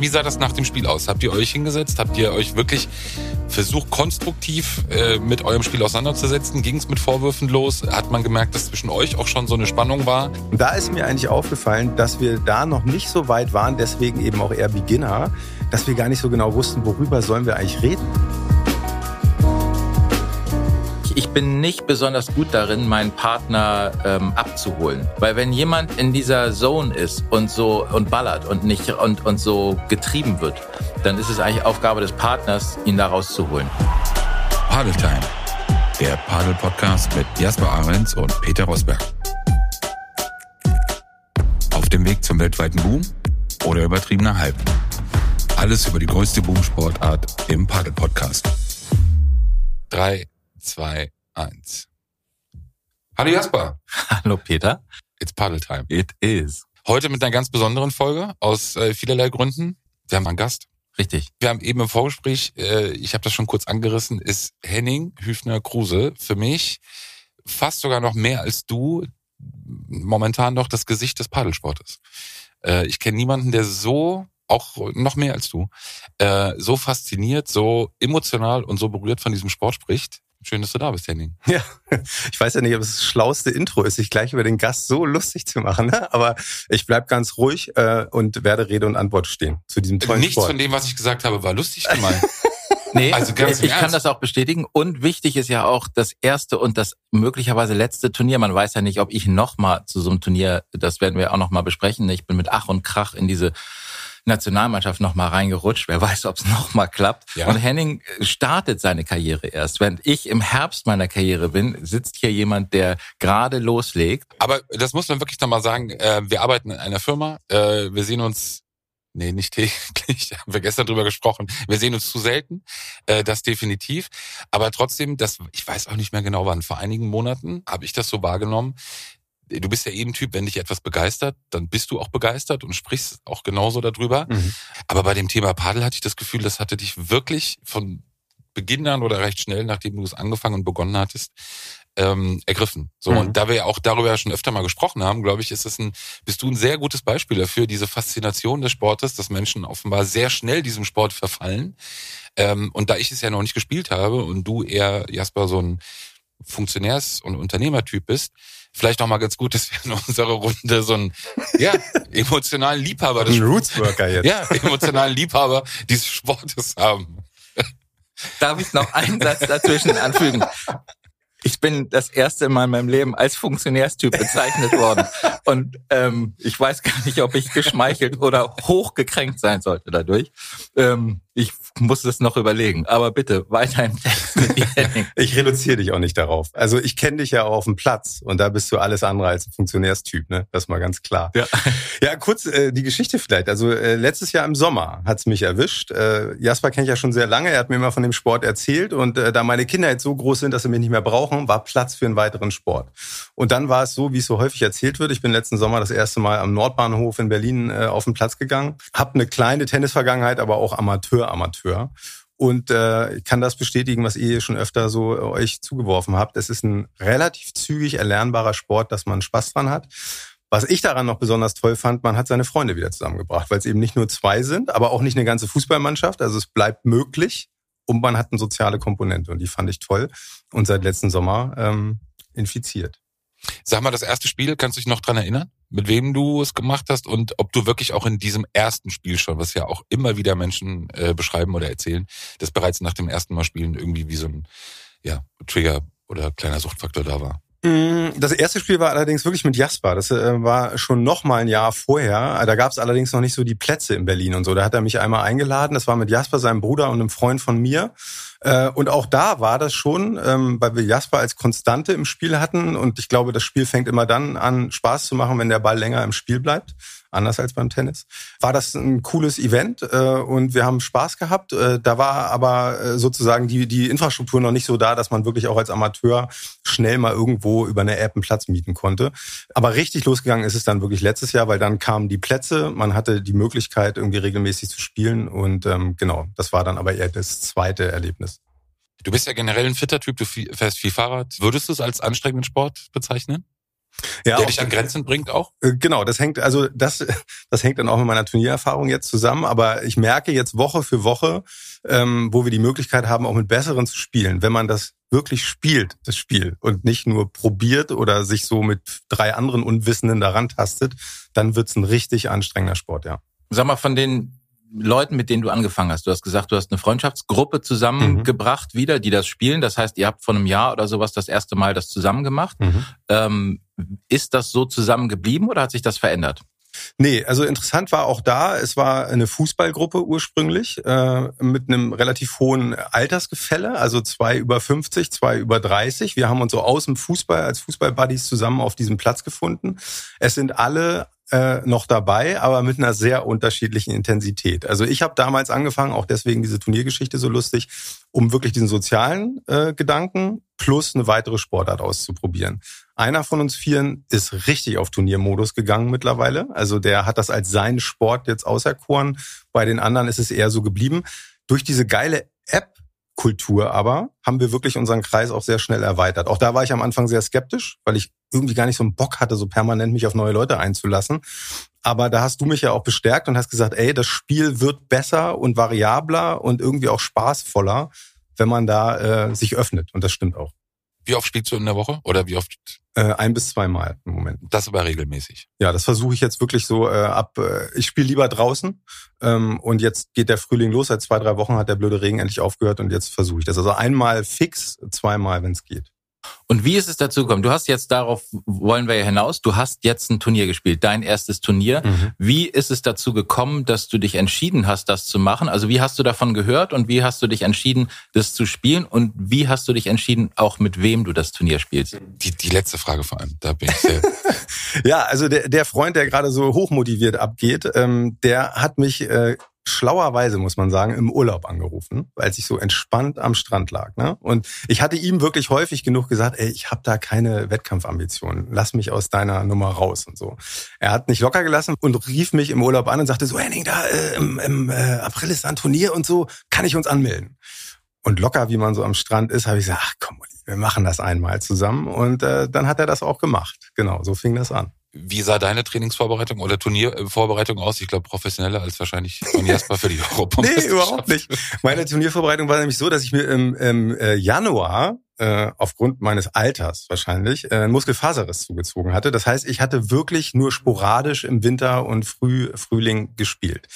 wie sah das nach dem Spiel aus? Habt ihr euch hingesetzt? Habt ihr euch wirklich versucht, konstruktiv äh, mit eurem Spiel auseinanderzusetzen? Ging es mit Vorwürfen los? Hat man gemerkt, dass zwischen euch auch schon so eine Spannung war? Da ist mir eigentlich aufgefallen, dass wir da noch nicht so weit waren, deswegen eben auch eher Beginner, dass wir gar nicht so genau wussten, worüber sollen wir eigentlich reden. Bin nicht besonders gut darin, meinen Partner ähm, abzuholen. Weil wenn jemand in dieser Zone ist und so und ballert und nicht und, und so getrieben wird, dann ist es eigentlich Aufgabe des Partners, ihn da rauszuholen. Padeltime, der Padel-Podcast mit Jasper Ahrens und Peter Rosberg. Auf dem Weg zum weltweiten Boom oder übertriebener Hype. Alles über die größte Boomsportart im Padel-Podcast. Drei, zwei, eins. Hallo Jasper. Hallo Peter. It's Paddle Time. It is. Heute mit einer ganz besonderen Folge aus äh, vielerlei Gründen. Wir haben einen Gast. Richtig. Wir haben eben im Vorgespräch, äh, ich habe das schon kurz angerissen, ist Henning Hüfner-Kruse für mich fast sogar noch mehr als du momentan noch das Gesicht des Paddelsportes. Äh, ich kenne niemanden, der so auch noch mehr als du, äh, so fasziniert, so emotional und so berührt von diesem Sport spricht. Schön, dass du da bist, Henning. Ja, ich weiß ja nicht, ob es das schlauste Intro ist, sich gleich über den Gast so lustig zu machen, ne? aber ich bleib ganz ruhig äh, und werde Rede und Antwort stehen zu diesem tollen Nichts Sport. von dem, was ich gesagt habe, war lustig gemeint. Nee, Also ganz im ich kann das auch bestätigen. Und wichtig ist ja auch das erste und das möglicherweise letzte Turnier. Man weiß ja nicht, ob ich nochmal zu so einem Turnier, das werden wir auch nochmal besprechen. Ich bin mit Ach und Krach in diese Nationalmannschaft nochmal reingerutscht. Wer weiß, ob es nochmal klappt. Ja. Und Henning startet seine Karriere erst. Wenn ich im Herbst meiner Karriere bin, sitzt hier jemand, der gerade loslegt. Aber das muss man wirklich nochmal sagen. Äh, wir arbeiten in einer Firma. Äh, wir sehen uns, nee, nicht täglich, haben wir gestern drüber gesprochen. Wir sehen uns zu selten. Äh, das definitiv. Aber trotzdem, das, ich weiß auch nicht mehr genau wann. Vor einigen Monaten habe ich das so wahrgenommen. Du bist ja eben Typ, wenn dich etwas begeistert, dann bist du auch begeistert und sprichst auch genauso darüber. Mhm. Aber bei dem Thema Padel hatte ich das Gefühl, das hatte dich wirklich von Beginn an oder recht schnell, nachdem du es angefangen und begonnen hattest, ähm, ergriffen. So Mhm. und da wir ja auch darüber schon öfter mal gesprochen haben, glaube ich, ist es ein, bist du ein sehr gutes Beispiel dafür, diese Faszination des Sportes, dass Menschen offenbar sehr schnell diesem Sport verfallen. Ähm, und da ich es ja noch nicht gespielt habe und du eher Jasper so ein Funktionärs- und Unternehmertyp bist, vielleicht noch mal ganz gut, dass wir in unserer Runde so einen ja, emotionalen Liebhaber des Ein Rootsworker jetzt. ja, emotionalen Liebhaber dieses Sportes haben. Darf ich noch einen Satz dazwischen anfügen? Ich bin das erste Mal in meinem Leben als Funktionärstyp bezeichnet worden. Und ähm, ich weiß gar nicht, ob ich geschmeichelt oder hochgekränkt sein sollte dadurch. Ähm, ich muss es noch überlegen. Aber bitte, weiter im Text. Ich reduziere dich auch nicht darauf. Also ich kenne dich ja auch auf dem Platz und da bist du alles andere als ein Funktionärstyp, ne? Das ist mal ganz klar. Ja. Ja, kurz äh, die Geschichte vielleicht. Also äh, letztes Jahr im Sommer hat's mich erwischt. Äh, Jasper kenne ich ja schon sehr lange. Er hat mir immer von dem Sport erzählt und äh, da meine Kinder jetzt so groß sind, dass sie mich nicht mehr brauchen, war Platz für einen weiteren Sport. Und dann war es so, wie es so häufig erzählt wird. Ich bin letzten Sommer das erste Mal am Nordbahnhof in Berlin äh, auf den Platz gegangen. Hab eine kleine Tennisvergangenheit, aber auch Amateur, Amateur. Und äh, ich kann das bestätigen, was ihr schon öfter so äh, euch zugeworfen habt. Es ist ein relativ zügig erlernbarer Sport, dass man Spaß dran hat. Was ich daran noch besonders toll fand, man hat seine Freunde wieder zusammengebracht, weil es eben nicht nur zwei sind, aber auch nicht eine ganze Fußballmannschaft. Also es bleibt möglich und man hat eine soziale Komponente und die fand ich toll und seit letzten Sommer ähm, infiziert. Sag mal, das erste Spiel, kannst du dich noch dran erinnern? Mit wem du es gemacht hast und ob du wirklich auch in diesem ersten Spiel schon, was ja auch immer wieder Menschen äh, beschreiben oder erzählen, dass bereits nach dem ersten Mal spielen irgendwie wie so ein ja, Trigger oder kleiner Suchtfaktor da war. Mm, Das erste Spiel war allerdings wirklich mit Jasper. Das äh, war schon noch mal ein Jahr vorher. Da gab es allerdings noch nicht so die Plätze in Berlin und so. Da hat er mich einmal eingeladen. Das war mit Jasper, seinem Bruder und einem Freund von mir. Äh, Und auch da war das schon, ähm, weil wir Jasper als Konstante im Spiel hatten. Und ich glaube, das Spiel fängt immer dann an, Spaß zu machen, wenn der Ball länger im Spiel bleibt. Anders als beim Tennis. War das ein cooles Event äh, und wir haben Spaß gehabt. Äh, Da war aber äh, sozusagen die, die Infrastruktur noch nicht so da, dass man wirklich auch als Amateur schnell mal irgendwo über eine App einen Platz mieten konnte. Aber richtig losgegangen ist es dann wirklich letztes Jahr, weil dann kamen die Plätze, man hatte die Möglichkeit, irgendwie regelmäßig zu spielen. Und ähm, genau, das war dann aber eher das zweite Erlebnis. Du bist ja generell ein fitter Typ, du fährst viel Fahrrad. Würdest du es als anstrengenden Sport bezeichnen? Ja, der dich an Grenzen bringt auch? Äh, genau, das hängt, also das, das hängt dann auch mit meiner Turniererfahrung jetzt zusammen. Aber ich merke jetzt Woche für Woche, ähm, wo wir die Möglichkeit haben, auch mit Besseren zu spielen, wenn man das wirklich spielt, das Spiel, und nicht nur probiert oder sich so mit drei anderen Unwissenden daran tastet, dann wird's ein richtig anstrengender Sport, ja. Sag mal, von den Leuten, mit denen du angefangen hast. Du hast gesagt, du hast eine Freundschaftsgruppe zusammengebracht mhm. wieder, die das spielen. Das heißt, ihr habt vor einem Jahr oder sowas das erste Mal das zusammen gemacht. Mhm. Ähm, ist das so zusammengeblieben oder hat sich das verändert? Nee, also interessant war auch da, es war eine Fußballgruppe ursprünglich äh, mit einem relativ hohen Altersgefälle, also zwei über 50, zwei über 30. Wir haben uns so aus dem Fußball als Fußballbuddies zusammen auf diesem Platz gefunden. Es sind alle äh, noch dabei, aber mit einer sehr unterschiedlichen Intensität. Also ich habe damals angefangen, auch deswegen diese Turniergeschichte so lustig, um wirklich diesen sozialen äh, Gedanken plus eine weitere Sportart auszuprobieren. Einer von uns Vieren ist richtig auf Turniermodus gegangen mittlerweile. Also der hat das als seinen Sport jetzt auserkoren. Bei den anderen ist es eher so geblieben. Durch diese geile App Kultur aber haben wir wirklich unseren Kreis auch sehr schnell erweitert. Auch da war ich am Anfang sehr skeptisch, weil ich irgendwie gar nicht so einen Bock hatte, so permanent mich auf neue Leute einzulassen. Aber da hast du mich ja auch bestärkt und hast gesagt, ey, das Spiel wird besser und variabler und irgendwie auch spaßvoller, wenn man da äh, sich öffnet. Und das stimmt auch. Wie oft spielst du in der Woche? Oder wie oft? Äh, ein bis zweimal im Moment. Das aber regelmäßig. Ja, das versuche ich jetzt wirklich so äh, ab. Äh, ich spiele lieber draußen ähm, und jetzt geht der Frühling los. Seit zwei, drei Wochen hat der blöde Regen endlich aufgehört und jetzt versuche ich das. Also einmal fix, zweimal, wenn es geht. Und wie ist es dazu gekommen? Du hast jetzt darauf, wollen wir ja hinaus, du hast jetzt ein Turnier gespielt, dein erstes Turnier. Mhm. Wie ist es dazu gekommen, dass du dich entschieden hast, das zu machen? Also wie hast du davon gehört und wie hast du dich entschieden, das zu spielen? Und wie hast du dich entschieden, auch mit wem du das Turnier spielst? Die, die letzte Frage vor allem, da bin ich sehr... ja, also der, der Freund, der gerade so hochmotiviert abgeht, ähm, der hat mich... Äh, schlauerweise, muss man sagen, im Urlaub angerufen, als ich so entspannt am Strand lag. Ne? Und ich hatte ihm wirklich häufig genug gesagt, ey, ich habe da keine Wettkampfambitionen, lass mich aus deiner Nummer raus und so. Er hat nicht locker gelassen und rief mich im Urlaub an und sagte so, Henning, da äh, im, im äh, April ist ein Turnier und so, kann ich uns anmelden? Und locker, wie man so am Strand ist, habe ich gesagt, ach komm, wir machen das einmal zusammen. Und äh, dann hat er das auch gemacht. Genau, so fing das an. Wie sah deine Trainingsvorbereitung oder Turniervorbereitung aus? Ich glaube, professioneller als wahrscheinlich von Jasper für die Europameisterschaft. nee, überhaupt nicht. Meine Turniervorbereitung war nämlich so, dass ich mir im, im äh, Januar äh, aufgrund meines Alters wahrscheinlich äh, einen Muskelfaserriss zugezogen hatte. Das heißt, ich hatte wirklich nur sporadisch im Winter und Früh, Frühling gespielt.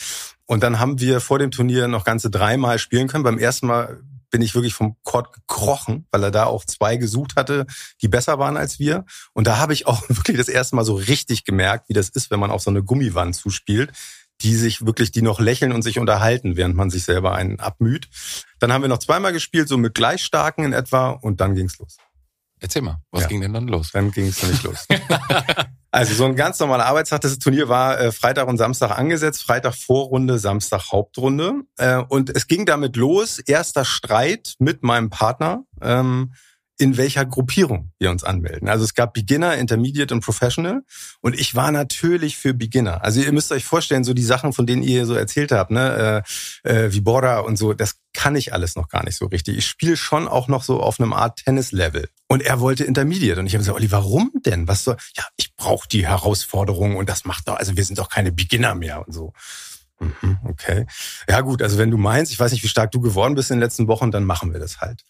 Und dann haben wir vor dem Turnier noch ganze dreimal spielen können. Beim ersten Mal bin ich wirklich vom Court gekrochen, weil er da auch zwei gesucht hatte, die besser waren als wir. Und da habe ich auch wirklich das erste Mal so richtig gemerkt, wie das ist, wenn man auf so eine Gummiwand zuspielt, die sich wirklich, die noch lächeln und sich unterhalten, während man sich selber einen abmüht. Dann haben wir noch zweimal gespielt, so mit gleich starken in etwa, und dann ging's los. Erzähl mal, was ja. ging denn dann los? Dann ging es nicht los. Also so ein ganz normaler Arbeitstag. Das Turnier war äh, Freitag und Samstag angesetzt. Freitag Vorrunde, Samstag Hauptrunde. Äh, und es ging damit los. Erster Streit mit meinem Partner. Ähm, in welcher Gruppierung wir uns anmelden. Also es gab Beginner, Intermediate und Professional und ich war natürlich für Beginner. Also ihr müsst euch vorstellen, so die Sachen, von denen ihr so erzählt habt, ne, äh, äh, wie Bora und so, das kann ich alles noch gar nicht so richtig. Ich spiele schon auch noch so auf einem Art Tennis-Level. Und er wollte Intermediate. Und ich habe gesagt, Olli, warum denn? Was soll? Ja, ich brauche die Herausforderung und das macht doch, also wir sind doch keine Beginner mehr und so. Mhm, okay. Ja gut, also wenn du meinst, ich weiß nicht, wie stark du geworden bist in den letzten Wochen, dann machen wir das halt.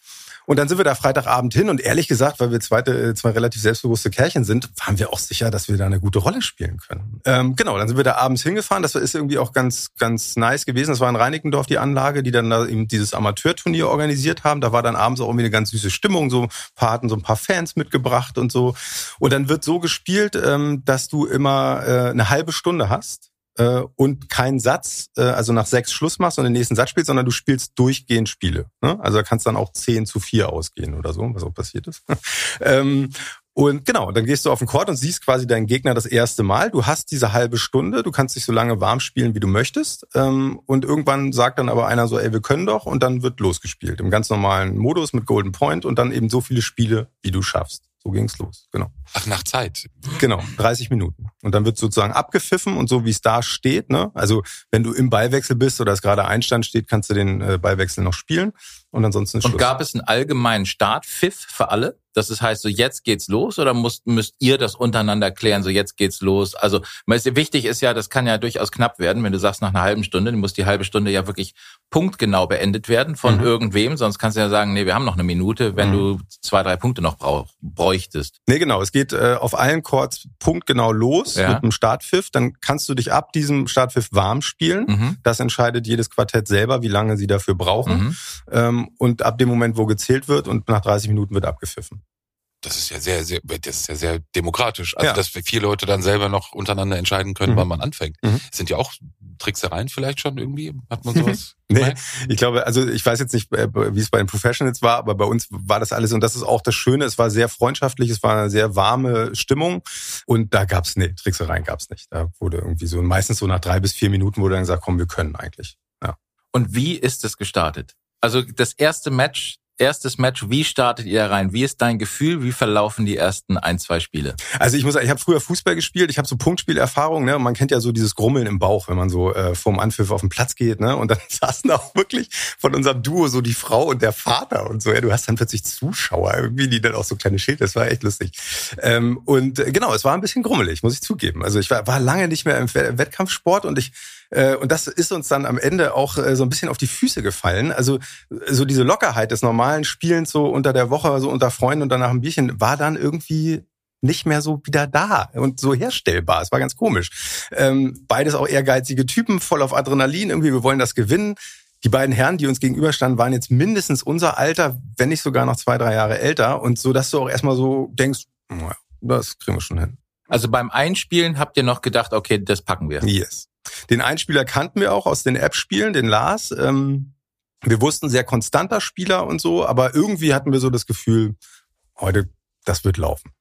Und dann sind wir da Freitagabend hin und ehrlich gesagt, weil wir zweite, äh, zwei relativ selbstbewusste Kerlchen sind, waren wir auch sicher, dass wir da eine gute Rolle spielen können. Ähm, genau, dann sind wir da abends hingefahren. Das ist irgendwie auch ganz, ganz nice gewesen. Das war in Reinickendorf die Anlage, die dann da eben dieses Amateurturnier organisiert haben. Da war dann abends auch irgendwie eine ganz süße Stimmung. So ein paar hatten so ein paar Fans mitgebracht und so. Und dann wird so gespielt, ähm, dass du immer äh, eine halbe Stunde hast äh, und keinen Satz, äh, also nach sechs Schluss machst und den nächsten Satz spielst, sondern du spielst durchgehend Spiele. Ne? Also da kannst dann auch zehn zu vier ausgehen oder so, was auch passiert ist. ähm, und genau, dann gehst du auf den Court und siehst quasi deinen Gegner das erste Mal. Du hast diese halbe Stunde, du kannst dich so lange warm spielen, wie du möchtest. Ähm, und irgendwann sagt dann aber einer so, ey, wir können doch, und dann wird losgespielt. Im ganz normalen Modus mit Golden Point und dann eben so viele Spiele, wie du schaffst. So ging's los, genau. Ach, nach Zeit. Genau, 30 Minuten. Und dann wird sozusagen abgepfiffen und so wie es da steht, ne? Also wenn du im Ballwechsel bist oder es gerade Einstand steht, kannst du den äh, Ballwechsel noch spielen und ansonsten ist Und Schluss. gab es einen allgemeinen Startpfiff für alle? Dass es heißt, so jetzt geht's los oder müsst, müsst ihr das untereinander klären, so jetzt geht's los? Also wichtig ist ja, das kann ja durchaus knapp werden, wenn du sagst nach einer halben Stunde, dann muss die halbe Stunde ja wirklich punktgenau beendet werden von mhm. irgendwem, sonst kannst du ja sagen, nee, wir haben noch eine Minute, wenn mhm. du zwei, drei Punkte noch brauch, bräuchtest. Nee, genau, es geht äh, auf allen Chords punktgenau los ja. mit einem Startpfiff, dann kannst du dich ab diesem Startpfiff warm spielen. Mhm. Das entscheidet jedes Quartett selber, wie lange sie dafür brauchen. Mhm. Ähm, und ab dem Moment, wo gezählt wird und nach 30 Minuten wird abgepfiffen. Das ist ja sehr, sehr, das ist ja sehr demokratisch. Also, ja. dass vier Leute dann selber noch untereinander entscheiden können, mhm. wann man anfängt. Mhm. Sind ja auch Tricksereien vielleicht schon irgendwie? Hat man sowas? nee, ich glaube, also ich weiß jetzt nicht, äh, wie es bei den Professionals war, aber bei uns war das alles und das ist auch das Schöne. Es war sehr freundschaftlich, es war eine sehr warme Stimmung und da gab's nee, Tricksereien gab's nicht. Da wurde irgendwie so meistens so nach drei bis vier Minuten wurde dann gesagt, komm, wir können eigentlich. Ja. Und wie ist es gestartet? Also das erste Match erstes Match, wie startet ihr rein? Wie ist dein Gefühl? Wie verlaufen die ersten ein, zwei Spiele? Also ich muss sagen, ich habe früher Fußball gespielt, ich habe so Punktspielerfahrung, ne? man kennt ja so dieses Grummeln im Bauch, wenn man so äh, vorm Anpfiff auf den Platz geht, ne? Und dann saßen auch wirklich von unserem Duo so die Frau und der Vater und so. Ja, du hast dann plötzlich Zuschauer irgendwie, die dann auch so kleine Schilder, das war echt lustig. Ähm, und äh, genau, es war ein bisschen grummelig, muss ich zugeben. Also ich war, war lange nicht mehr im Wettkampfsport und ich und das ist uns dann am Ende auch äh, so ein bisschen auf die Füße gefallen. Also so diese Lockerheit des normalen Spielens so unter der Woche, so unter Freunden und danach ein Bierchen, war dann irgendwie nicht mehr so wieder da und so herstellbar. Es war ganz komisch. Ähm, beides auch ehrgeizige Typen, voll auf Adrenalin. Irgendwie, wir wollen das gewinnen. Die beiden Herren, die uns gegenüberstanden, waren jetzt mindestens unser Alter, wenn nicht sogar noch zwei, drei Jahre älter. Und so, dass du auch erstmal so denkst, das kriegen wir schon hin. Also beim Einspielen habt ihr noch gedacht, okay, das packen wir. Yes. Den Einspieler kannten wir auch aus den App-Spielen, den Lars. Ähm, wir wussten, sehr konstanter Spieler und so, aber irgendwie hatten wir so das Gefühl, heute das wird laufen.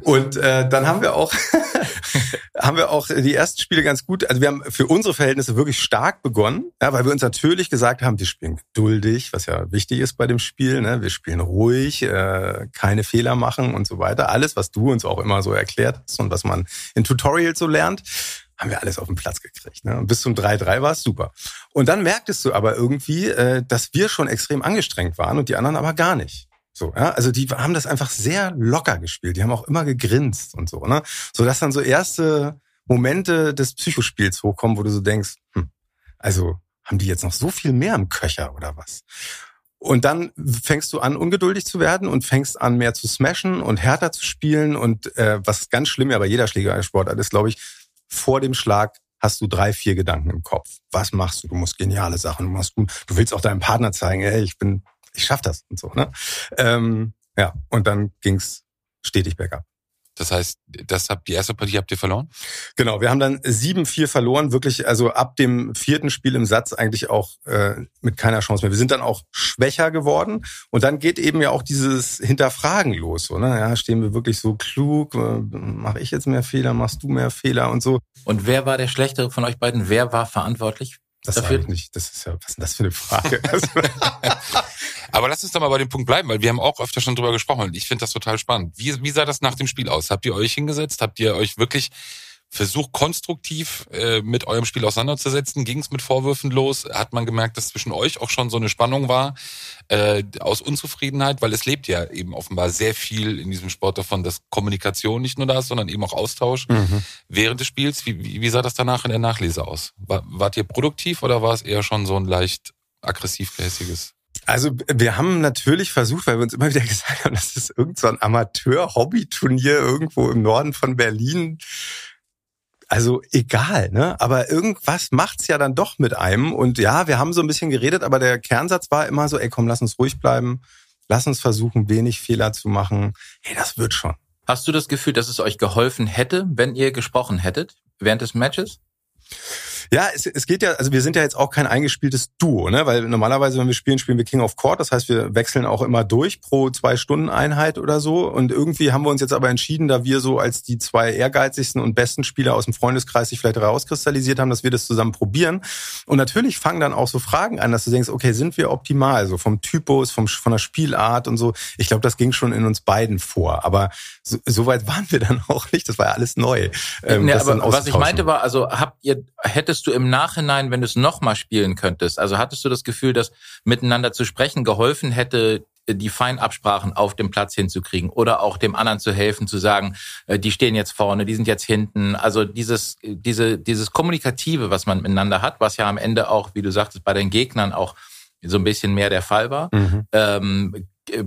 Und äh, dann haben wir auch haben wir auch die ersten Spiele ganz gut. Also wir haben für unsere Verhältnisse wirklich stark begonnen, ja, weil wir uns natürlich gesagt haben, wir spielen geduldig, was ja wichtig ist bei dem Spiel. Ne? Wir spielen ruhig, äh, keine Fehler machen und so weiter. Alles, was du uns auch immer so erklärt hast und was man in Tutorials so lernt haben wir alles auf den Platz gekriegt. Ne? Bis zum 3-3 war es super. Und dann merktest du aber irgendwie, äh, dass wir schon extrem angestrengt waren und die anderen aber gar nicht. So, ja, also die haben das einfach sehr locker gespielt. Die haben auch immer gegrinst und so, ne? So dass dann so erste Momente des Psychospiels hochkommen, wo du so denkst, hm, also haben die jetzt noch so viel mehr im Köcher oder was? Und dann fängst du an, ungeduldig zu werden und fängst an, mehr zu smashen und härter zu spielen. Und äh, was ganz schlimm ja bei jeder Schlägersportart ist, glaube ich, vor dem Schlag hast du drei, vier Gedanken im Kopf. Was machst du? Du musst geniale Sachen, du machst gut. Du willst auch deinem Partner zeigen, ey, ich bin, ich schaff das und so. Ne? Ähm, ja, und dann ging's stetig bergab. Das heißt, das habt, die erste Partie habt ihr verloren? Genau, wir haben dann 7-4 verloren, wirklich, also ab dem vierten Spiel im Satz eigentlich auch äh, mit keiner Chance mehr. Wir sind dann auch schwächer geworden und dann geht eben ja auch dieses Hinterfragen los. So, ne? Ja, stehen wir wirklich so klug? Äh, Mache ich jetzt mehr Fehler? Machst du mehr Fehler und so? Und wer war der Schlechtere von euch beiden? Wer war verantwortlich? Das dafür? ich nicht. Das ist ja, was ist denn das für eine Frage? Aber lass uns doch mal bei dem Punkt bleiben, weil wir haben auch öfter schon drüber gesprochen und ich finde das total spannend. Wie, wie sah das nach dem Spiel aus? Habt ihr euch hingesetzt? Habt ihr euch wirklich versucht, konstruktiv äh, mit eurem Spiel auseinanderzusetzen? Ging es mit Vorwürfen los? Hat man gemerkt, dass zwischen euch auch schon so eine Spannung war äh, aus Unzufriedenheit? Weil es lebt ja eben offenbar sehr viel in diesem Sport davon, dass Kommunikation nicht nur da ist, sondern eben auch Austausch mhm. während des Spiels. Wie, wie, wie sah das danach in der Nachlese aus? War, wart ihr produktiv oder war es eher schon so ein leicht aggressiv-gehässiges? Also wir haben natürlich versucht, weil wir uns immer wieder gesagt haben, das ist irgend so ein Amateur-Hobby-Turnier irgendwo im Norden von Berlin. Also egal, ne? Aber irgendwas macht's ja dann doch mit einem. Und ja, wir haben so ein bisschen geredet, aber der Kernsatz war immer so, ey komm, lass uns ruhig bleiben. Lass uns versuchen, wenig Fehler zu machen. Hey, das wird schon. Hast du das Gefühl, dass es euch geholfen hätte, wenn ihr gesprochen hättet während des Matches? Ja, es, es geht ja, also wir sind ja jetzt auch kein eingespieltes Duo, ne? Weil normalerweise, wenn wir spielen, spielen wir King of Court. Das heißt, wir wechseln auch immer durch pro zwei Stunden Einheit oder so. Und irgendwie haben wir uns jetzt aber entschieden, da wir so als die zwei ehrgeizigsten und besten Spieler aus dem Freundeskreis sich vielleicht rauskristallisiert haben, dass wir das zusammen probieren. Und natürlich fangen dann auch so Fragen an, dass du denkst, okay, sind wir optimal? So vom Typus, vom, von der Spielart und so. Ich glaube, das ging schon in uns beiden vor. Aber so, so weit waren wir dann auch nicht. Das war ja alles neu. Ähm, nee, aber was ich meinte war, also habt ihr, hättest hattest du im Nachhinein, wenn du es nochmal spielen könntest, also hattest du das Gefühl, dass miteinander zu sprechen geholfen hätte, die Feinabsprachen auf dem Platz hinzukriegen oder auch dem anderen zu helfen, zu sagen, äh, die stehen jetzt vorne, die sind jetzt hinten. Also dieses, diese, dieses Kommunikative, was man miteinander hat, was ja am Ende auch, wie du sagtest, bei den Gegnern auch so ein bisschen mehr der Fall war. Mhm. Ähm,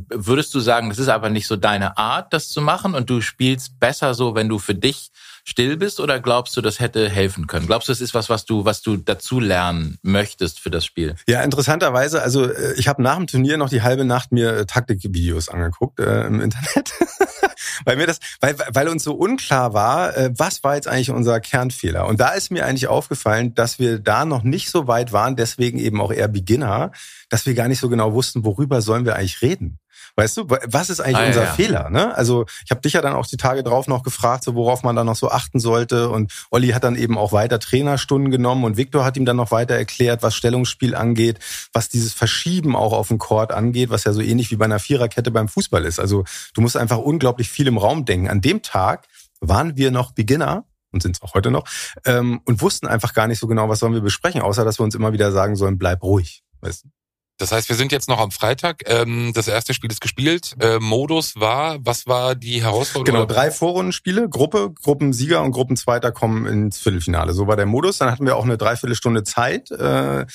würdest du sagen, das ist aber nicht so deine Art, das zu machen und du spielst besser so, wenn du für dich still bist oder glaubst du, das hätte helfen können? Glaubst du, das ist was, was du, was du dazu lernen möchtest für das Spiel? Ja, interessanterweise, also äh, ich habe nach dem Turnier noch die halbe Nacht mir äh, Taktikvideos angeguckt äh, im Internet. weil mir das, weil, weil uns so unklar war, äh, was war jetzt eigentlich unser Kernfehler? Und da ist mir eigentlich aufgefallen, dass wir da noch nicht so weit waren, deswegen eben auch eher Beginner, dass wir gar nicht so genau wussten, worüber sollen wir eigentlich reden. Weißt du, was ist eigentlich ah, unser ja. Fehler? Ne? Also ich habe dich ja dann auch die Tage drauf noch gefragt, so worauf man da noch so achten sollte. Und Olli hat dann eben auch weiter Trainerstunden genommen und Viktor hat ihm dann noch weiter erklärt, was Stellungsspiel angeht, was dieses Verschieben auch auf dem Court angeht, was ja so ähnlich wie bei einer Viererkette beim Fußball ist. Also du musst einfach unglaublich viel im Raum denken. An dem Tag waren wir noch Beginner und sind es auch heute noch ähm, und wussten einfach gar nicht so genau, was sollen wir besprechen, außer dass wir uns immer wieder sagen sollen, bleib ruhig. Weißt du? Das heißt, wir sind jetzt noch am Freitag. Ähm, das erste Spiel ist gespielt. Äh, Modus war, was war die Herausforderung? Genau, drei Vorrundenspiele, Gruppe, Gruppensieger und Gruppenzweiter kommen ins Viertelfinale. So war der Modus. Dann hatten wir auch eine Dreiviertelstunde Zeit. Äh,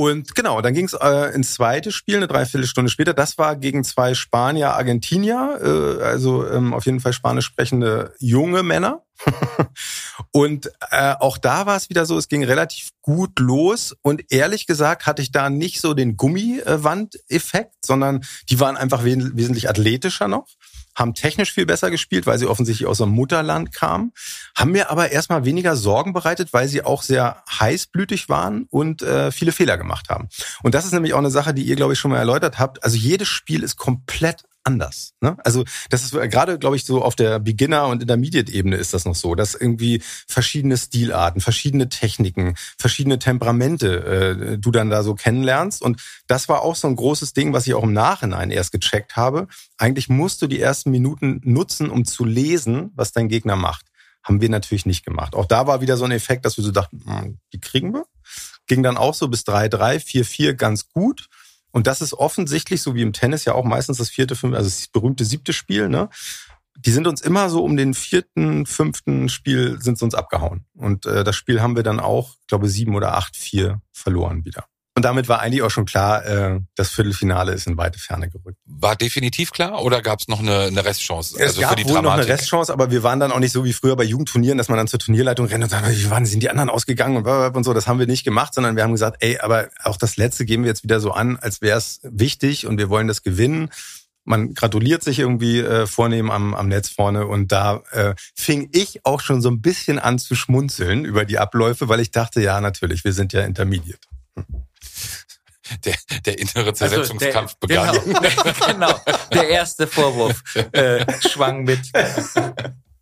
und genau, dann ging es äh, ins zweite Spiel, eine Dreiviertelstunde später. Das war gegen zwei Spanier, Argentinier, äh, also ähm, auf jeden Fall spanisch sprechende junge Männer. und äh, auch da war es wieder so, es ging relativ gut los und ehrlich gesagt hatte ich da nicht so den Gummiwand-Effekt, sondern die waren einfach wesentlich athletischer noch haben technisch viel besser gespielt, weil sie offensichtlich aus dem Mutterland kamen, haben mir aber erstmal weniger Sorgen bereitet, weil sie auch sehr heißblütig waren und äh, viele Fehler gemacht haben. Und das ist nämlich auch eine Sache, die ihr, glaube ich, schon mal erläutert habt. Also jedes Spiel ist komplett anders. Ne? Also das ist gerade, glaube ich, so auf der Beginner- und Intermediate-Ebene ist das noch so, dass irgendwie verschiedene Stilarten, verschiedene Techniken, verschiedene Temperamente äh, du dann da so kennenlernst. Und das war auch so ein großes Ding, was ich auch im Nachhinein erst gecheckt habe. Eigentlich musst du die ersten Minuten nutzen, um zu lesen, was dein Gegner macht. Haben wir natürlich nicht gemacht. Auch da war wieder so ein Effekt, dass wir so dachten, hm, die kriegen wir. Ging dann auch so bis 3-3, 4-4 ganz gut. Und das ist offensichtlich, so wie im Tennis ja auch meistens das vierte, fünfte, also das berühmte siebte Spiel, ne? Die sind uns immer so um den vierten, fünften Spiel sind sie uns abgehauen. Und äh, das Spiel haben wir dann auch, glaube sieben oder acht, vier verloren wieder. Und damit war eigentlich auch schon klar, äh, das Viertelfinale ist in weite Ferne gerückt. War definitiv klar oder gab es noch eine, eine Restchance? Es also gab für die wohl Dramatik? noch eine Restchance, aber wir waren dann auch nicht so wie früher bei Jugendturnieren, dass man dann zur Turnierleitung rennt und sagt, wie waren sind die anderen ausgegangen und, und so. Das haben wir nicht gemacht, sondern wir haben gesagt, ey, aber auch das Letzte geben wir jetzt wieder so an, als wäre es wichtig und wir wollen das gewinnen man gratuliert sich irgendwie äh, vornehm am, am Netz vorne und da äh, fing ich auch schon so ein bisschen an zu schmunzeln über die Abläufe, weil ich dachte, ja natürlich, wir sind ja Intermediate. Der, der innere Zersetzungskampf also der, begann. Genau, genau, der erste Vorwurf äh, schwang mit.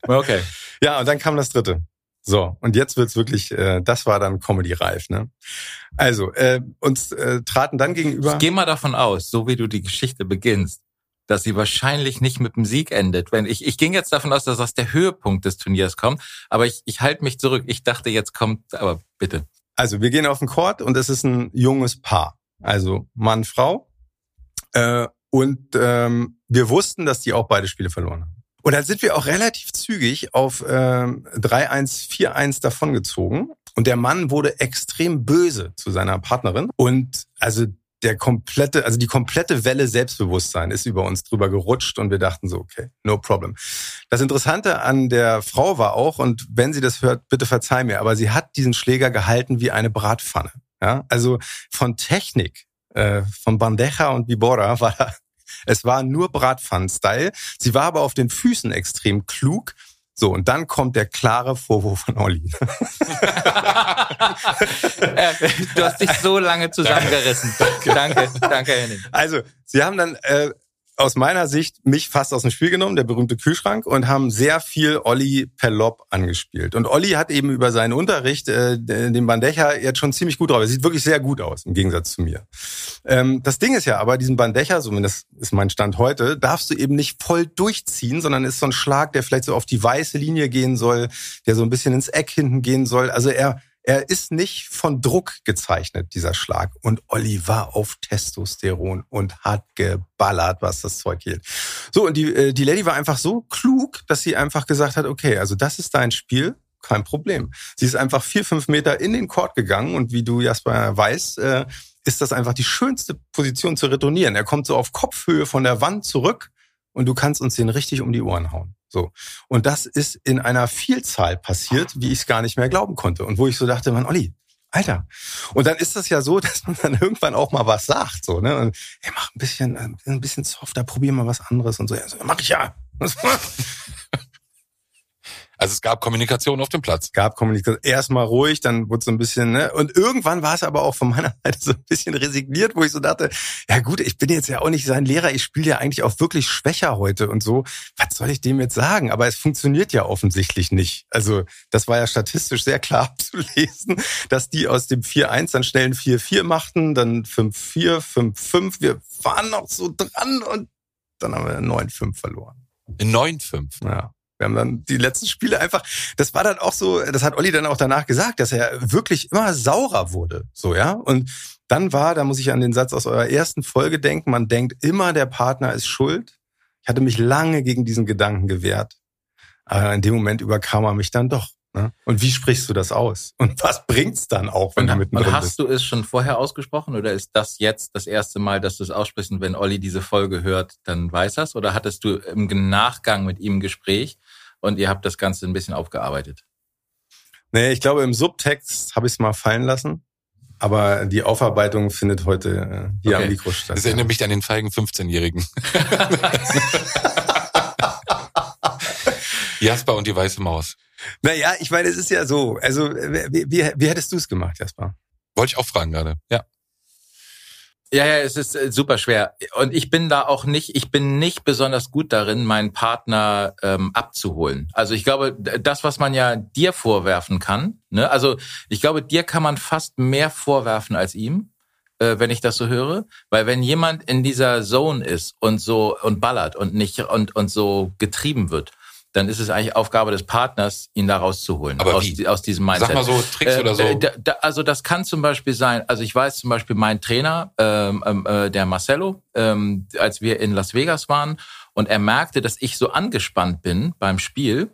Okay. Ja, und dann kam das dritte. So, und jetzt wird's wirklich, äh, das war dann Comedy-reif. Ne? Also, äh, uns äh, traten dann gegenüber... Ich gehe mal davon aus, so wie du die Geschichte beginnst, dass sie wahrscheinlich nicht mit dem Sieg endet. Wenn ich, ich ging jetzt davon aus, dass das der Höhepunkt des Turniers kommt, aber ich, ich halte mich zurück. Ich dachte, jetzt kommt, aber bitte. Also wir gehen auf den Court und es ist ein junges Paar. Also Mann, Frau. Äh, und ähm, wir wussten, dass die auch beide Spiele verloren haben. Und dann sind wir auch relativ zügig auf ähm, 3-1, 4-1 davongezogen. Und der Mann wurde extrem böse zu seiner Partnerin. Und also der komplette, also die komplette Welle Selbstbewusstsein ist über uns drüber gerutscht und wir dachten so, okay, no problem. Das Interessante an der Frau war auch, und wenn sie das hört, bitte verzeih mir, aber sie hat diesen Schläger gehalten wie eine Bratpfanne. Ja, also von Technik, äh, von Bandeja und Vibora war da, es war nur Bratpfannen-Style. Sie war aber auf den Füßen extrem klug. So, und dann kommt der klare Vorwurf von Olli. du hast dich so lange zusammengerissen. danke, danke, Henning. Also, sie haben dann äh, aus meiner Sicht mich fast aus dem Spiel genommen, der berühmte Kühlschrank, und haben sehr viel Olli per Lob angespielt. Und Olli hat eben über seinen Unterricht äh, den Bandecha jetzt schon ziemlich gut drauf. Er sieht wirklich sehr gut aus, im Gegensatz zu mir. Ähm, das Ding ist ja aber, diesen Bandecha, zumindest ist mein Stand heute, darfst du eben nicht voll durchziehen, sondern ist so ein Schlag, der vielleicht so auf die weiße Linie gehen soll, der so ein bisschen ins Eck hinten gehen soll. Also er Er ist nicht von Druck gezeichnet, dieser Schlag. Und Olli war auf Testosteron und hat geballert, was das Zeug hielt. So, und die, äh, die Lady war einfach so klug, dass sie einfach gesagt hat, okay, also das ist dein Spiel, kein Problem. Sie ist einfach vier, fünf Meter in den Court gegangen und wie du, Jasper, weißt, äh, ist das einfach die schönste Position zu retournieren. Er kommt so auf Kopfhöhe von der Wand zurück und du kannst uns den richtig um die Ohren hauen. So. Und das ist in einer Vielzahl passiert, wie ich es gar nicht mehr glauben konnte. Und wo ich so dachte, man, Olli, Alter. Und dann ist das ja so, dass man dann irgendwann auch mal was sagt, so, ne? Und, hey, mach ein bisschen, äh, ein bisschen softer, probier mal was anderes und so. Ja, so mach ich ja. Also es gab Kommunikation auf dem Platz. gab Kommunikation. Erstmal ruhig, dann wurde so ein bisschen, ne? Und irgendwann war es aber auch von meiner Seite so ein bisschen resigniert, wo ich so dachte, ja gut, ich bin jetzt ja auch nicht sein Lehrer, ich spiele ja eigentlich auch wirklich schwächer heute und so. Was soll ich dem jetzt sagen? Aber es funktioniert ja offensichtlich nicht. Also das war ja statistisch sehr klar zu lesen, dass die aus dem 4-1 dann schnell ein 4-4 machten, dann 5-4, 5-5. Wir waren noch so dran und dann haben wir 9-5 verloren. In 9-5. Ja. Wir haben dann die letzten Spiele einfach, das war dann auch so, das hat Olli dann auch danach gesagt, dass er wirklich immer saurer wurde, so, ja. Und dann war, da muss ich an den Satz aus eurer ersten Folge denken, man denkt immer, der Partner ist schuld. Ich hatte mich lange gegen diesen Gedanken gewehrt. Aber in dem Moment überkam er mich dann doch. Ne? Und wie sprichst du das aus? Und was bringt's dann auch, wenn Und, du und mittendrin hast bist? du es schon vorher ausgesprochen oder ist das jetzt das erste Mal, dass du es aussprichst und wenn Olli diese Folge hört, dann weiß er's? Oder hattest du im Nachgang mit ihm ein Gespräch und ihr habt das Ganze ein bisschen aufgearbeitet? Nee, ich glaube, im Subtext habe ich es mal fallen lassen. Aber die Aufarbeitung findet heute äh, hier Okay. am Mikro statt. Das erinnert mich an den feigen 15-Jährigen. Jasper und die weiße Maus. Naja, ich meine, es ist ja so. Also, wie, wie, wie hättest du es gemacht, Jasper? Wollte ich auch fragen gerade. Ja. Ja, ja, es ist äh, super schwer. Und ich bin da auch nicht, ich bin nicht besonders gut darin, meinen Partner ähm, abzuholen. Also ich glaube, das, was man ja dir vorwerfen kann, ne, also ich glaube, dir kann man fast mehr vorwerfen als ihm, äh, wenn ich das so höre. Weil wenn jemand in dieser Zone ist und so und ballert und nicht und, und so getrieben wird, dann ist es eigentlich Aufgabe des Partners, ihn da rauszuholen. Aber aus, wie? aus diesem Mindset. Sag mal so Tricks Äh, oder so. äh, da, da, also das kann zum Beispiel sein, also ich weiß zum Beispiel mein Trainer, ähm, ähm, äh, der Marcelo, ähm, als wir in Las Vegas waren und er merkte, dass ich so angespannt bin beim Spiel,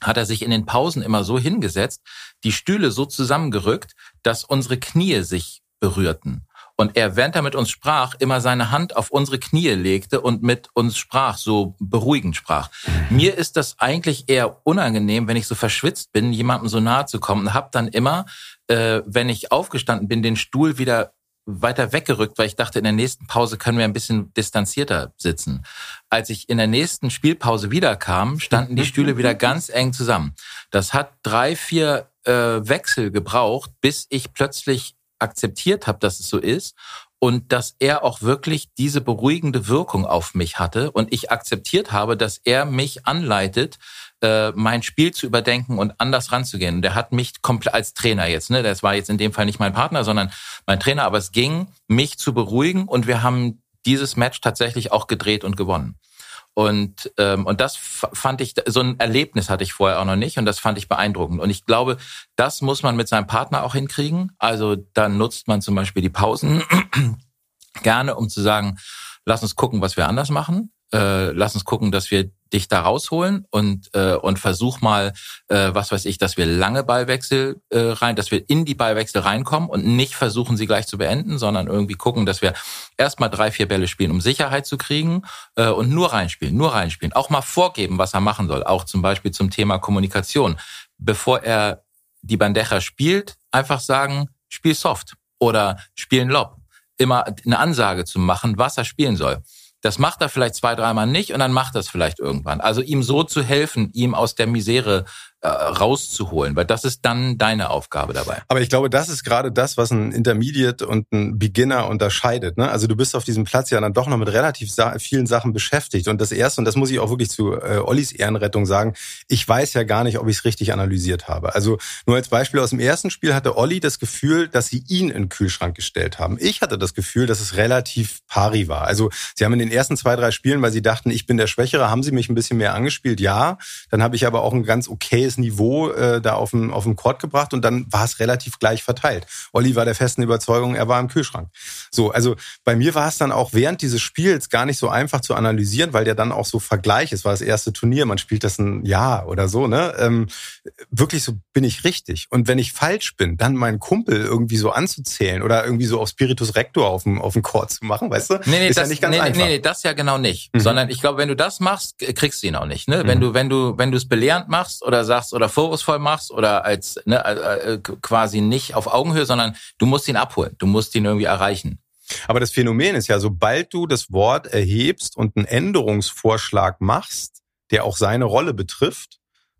hat er sich in den Pausen immer so hingesetzt, die Stühle so zusammengerückt, dass unsere Knie sich berührten. Und er, während er mit uns sprach, immer seine Hand auf unsere Knie legte und mit uns sprach, so beruhigend sprach. Mir ist das eigentlich eher unangenehm, wenn ich so verschwitzt bin, jemandem so nahe zu kommen und habe dann immer, äh, wenn ich aufgestanden bin, den Stuhl wieder weiter weggerückt, weil ich dachte, in der nächsten Pause können wir ein bisschen distanzierter sitzen. Als ich in der nächsten Spielpause wiederkam, standen die Stühle wieder ganz eng zusammen. Das hat drei, vier äh, Wechsel gebraucht, bis ich plötzlich akzeptiert habe, dass es so ist und dass er auch wirklich diese beruhigende Wirkung auf mich hatte und ich akzeptiert habe, dass er mich anleitet, äh, mein Spiel zu überdenken und anders ranzugehen. Und der hat mich komplett als Trainer jetzt, ne, das war jetzt in dem Fall nicht mein Partner, sondern mein Trainer, aber es ging, mich zu beruhigen und wir haben dieses Match tatsächlich auch gedreht und gewonnen. Und, ähm, und das fand ich, so ein Erlebnis hatte ich vorher auch noch nicht und das fand ich beeindruckend. Und ich glaube, das muss man mit seinem Partner auch hinkriegen. Also dann nutzt man zum Beispiel die Pausen gerne, um zu sagen, lass uns gucken, was wir anders machen. Äh, lass uns gucken, dass wir dich da rausholen und äh, und versuch mal, äh, was weiß ich, dass wir lange Ballwechsel äh, rein, dass wir in die Ballwechsel reinkommen und nicht versuchen, sie gleich zu beenden, sondern irgendwie gucken, dass wir erstmal drei, vier Bälle spielen, um Sicherheit zu kriegen äh, und nur reinspielen, nur reinspielen. Auch mal vorgeben, was er machen soll. Auch zum Beispiel zum Thema Kommunikation. Bevor er die Bandeja spielt, einfach sagen, spiel soft oder spiel einen Lob. Immer eine Ansage zu machen, was er spielen soll. Das macht er vielleicht zwei, dreimal nicht und dann macht er es vielleicht irgendwann. Also ihm so zu helfen, ihm aus der Misere rauszuholen, weil das ist dann deine Aufgabe dabei. Aber ich glaube, das ist gerade das, was ein Intermediate und ein Beginner unterscheidet. Ne? Also du bist auf diesem Platz ja dann doch noch mit relativ vielen Sachen beschäftigt. Und das Erste, und das muss ich auch wirklich zu äh, Ollis Ehrenrettung sagen, ich weiß ja gar nicht, ob ich es richtig analysiert habe. Also nur als Beispiel aus dem ersten Spiel hatte Olli das Gefühl, dass sie ihn in den Kühlschrank gestellt haben. Ich hatte das Gefühl, dass es relativ pari war. Also sie haben in den ersten zwei, drei Spielen, weil sie dachten, ich bin der Schwächere, haben sie mich ein bisschen mehr angespielt, ja. Dann habe ich aber auch ein ganz okayes geiles Niveau äh, da auf dem, auf dem Court gebracht und dann war es relativ gleich verteilt. Olli war der festen Überzeugung, er war im Kühlschrank. So, also bei mir war es dann auch während dieses Spiels gar nicht so einfach zu analysieren, weil der dann auch so Vergleich, es war das erste Turnier, man spielt das ein Jahr oder so, ne? Ähm, wirklich so, bin ich richtig? Und wenn ich falsch bin, dann meinen Kumpel irgendwie so anzuzählen oder irgendwie so auf Spiritus Rector auf dem, auf dem Court zu machen, weißt du? Nee, nee, ist das, ja nicht ganz nee, einfach. Nee, nee, das ja genau nicht. Mhm. Sondern ich glaube, wenn du das machst, kriegst du ihn auch nicht. Ne? Mhm. Wenn du, wenn du, wenn du es belehrend machst oder sagst oder vorwurfsvoll machst oder als ne, äh, äh, quasi nicht auf Augenhöhe, sondern du musst ihn abholen. Du musst ihn irgendwie erreichen. Aber das Phänomen ist ja, sobald du das Wort erhebst und einen Änderungsvorschlag machst, der auch seine Rolle betrifft,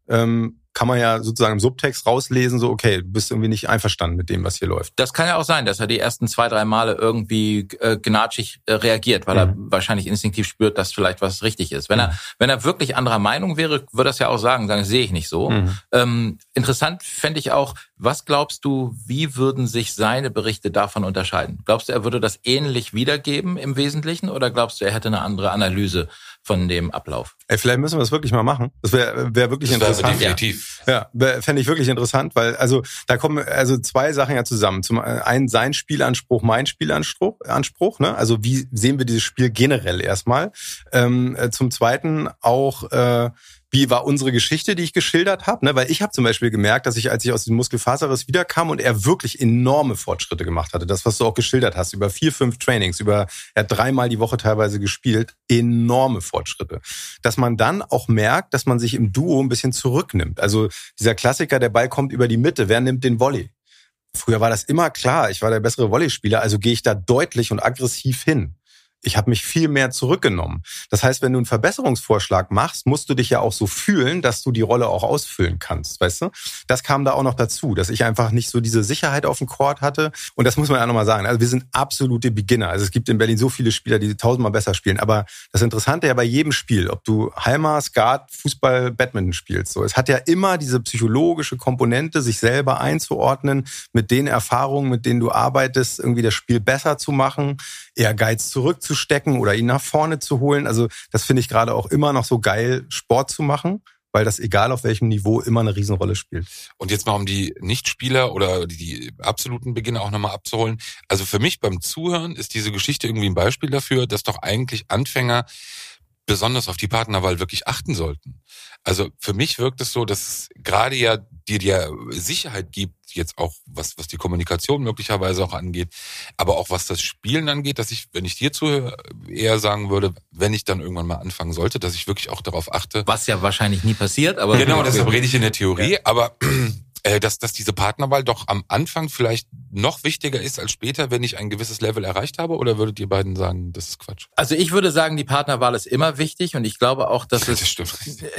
ähm, kann man ja sozusagen im Subtext rauslesen, so, okay, du bist irgendwie nicht einverstanden mit dem, was hier läuft. Das kann ja auch sein, dass er die ersten zwei, drei Male irgendwie äh, gnatschig äh, reagiert, weil mhm. er wahrscheinlich instinktiv spürt, dass vielleicht was richtig ist. Wenn mhm. er, wenn er wirklich anderer Meinung wäre, würde er es ja auch sagen, sagen, sehe ich nicht so. Mhm. Ähm, interessant fände ich auch, was glaubst du, wie würden sich seine Berichte davon unterscheiden? Glaubst du, er würde das ähnlich wiedergeben im Wesentlichen oder glaubst du, er hätte eine andere Analyse von dem Ablauf. Ey, vielleicht müssen wir das wirklich mal machen. Das wäre wär wirklich das interessant. Definitiv. Ja, fände ich wirklich interessant, weil also da kommen also zwei Sachen ja zusammen. Zum einen sein Spielanspruch, mein Spielanspruch, Anspruch. Ne? Also wie sehen wir dieses Spiel generell erstmal? Ähm, äh, zum zweiten auch äh, wie war unsere Geschichte, die ich geschildert habe. Ne? Weil ich habe zum Beispiel gemerkt, dass ich, als ich aus dem Muskelfaserriss wiederkam und er wirklich enorme Fortschritte gemacht hatte, das, was du auch geschildert hast, über vier, fünf Trainings, über er hat dreimal die Woche teilweise gespielt, enorme Fortschritte. Dass man dann auch merkt, dass man sich im Duo ein bisschen zurücknimmt. Also dieser Klassiker, der Ball kommt über die Mitte, wer nimmt den Volley? Früher war das immer klar, ich war der bessere Volleyspieler, also gehe ich da deutlich und aggressiv hin ich habe mich viel mehr zurückgenommen. Das heißt, wenn du einen Verbesserungsvorschlag machst, musst du dich ja auch so fühlen, dass du die Rolle auch ausfüllen kannst, weißt du? Das kam da auch noch dazu, dass ich einfach nicht so diese Sicherheit auf dem Court hatte. Und das muss man ja nochmal sagen. Also wir sind absolute Beginner. Also es gibt in Berlin so viele Spieler, die tausendmal besser spielen. Aber das Interessante ja bei jedem Spiel, ob du Halma, Skat, Fußball, Badminton spielst, so, es hat ja immer diese psychologische Komponente, sich selber einzuordnen, mit den Erfahrungen, mit denen du arbeitest, irgendwie das Spiel besser zu machen, Ehrgeiz zurückzuführen wegzustecken oder ihn nach vorne zu holen. Also das finde ich gerade auch immer noch so geil, Sport zu machen weil das egal auf welchem Niveau immer eine Riesenrolle spielt. Und jetzt mal um die Nichtspieler oder die absoluten Beginner auch nochmal abzuholen. Also für mich beim Zuhören ist diese Geschichte irgendwie ein Beispiel dafür, dass doch eigentlich Anfänger besonders auf die Partnerwahl wirklich achten sollten. Also für mich wirkt es so, dass gerade ja dir dir Sicherheit gibt, jetzt auch was, was die Kommunikation möglicherweise auch angeht, aber auch was das Spielen angeht, dass ich, wenn ich dir zuhöre, eher sagen würde, wenn ich dann irgendwann mal anfangen sollte, dass ich wirklich auch darauf achte. Was ja wahrscheinlich nie passiert, aber. Genau, deshalb rede ich in der Theorie, ja. aber dass, dass diese Partnerwahl doch am Anfang vielleicht noch wichtiger ist als später, wenn ich ein gewisses Level erreicht habe? Oder würdet ihr beiden sagen, das ist Quatsch? Also ich würde sagen, die Partnerwahl ist immer wichtig und ich glaube auch, dass es... Das stimmt.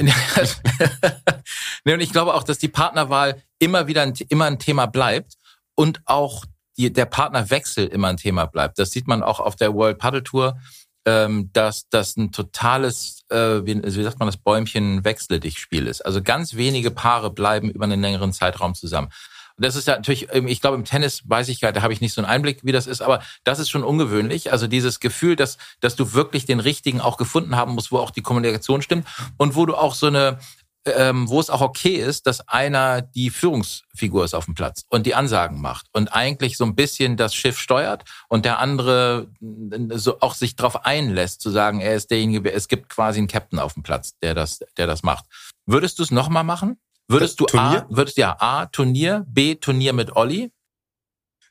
nee, und ich glaube auch, dass die Partnerwahl immer wieder ein, immer ein Thema bleibt und auch die, der Partnerwechsel immer ein Thema bleibt. Das sieht man auch auf der World Paddle Tour ähm, dass das ein totales, äh, wie, wie sagt man das, Bäumchen wechsle dich Spiel ist. Also ganz wenige Paare bleiben über einen längeren Zeitraum zusammen. Und das ist ja natürlich, ähm, ich glaube, im Tennis weiß ich gar, da habe ich nicht so einen Einblick, wie das ist, aber das ist schon ungewöhnlich. Also dieses Gefühl, dass, dass du wirklich den richtigen auch gefunden haben musst, wo auch die Kommunikation stimmt und wo du auch so eine, ähm, wo es auch okay ist, dass einer die Führungsfigur ist auf dem Platz und die Ansagen macht und eigentlich so ein bisschen das Schiff steuert und der andere äh, so auch sich darauf einlässt, zu sagen, er ist derjenige, es gibt quasi einen Captain auf dem Platz, der das, der das macht. Würdest du es nochmal machen? Würdest du Turnier? A, würdest ja A Turnier, B Turnier mit Olli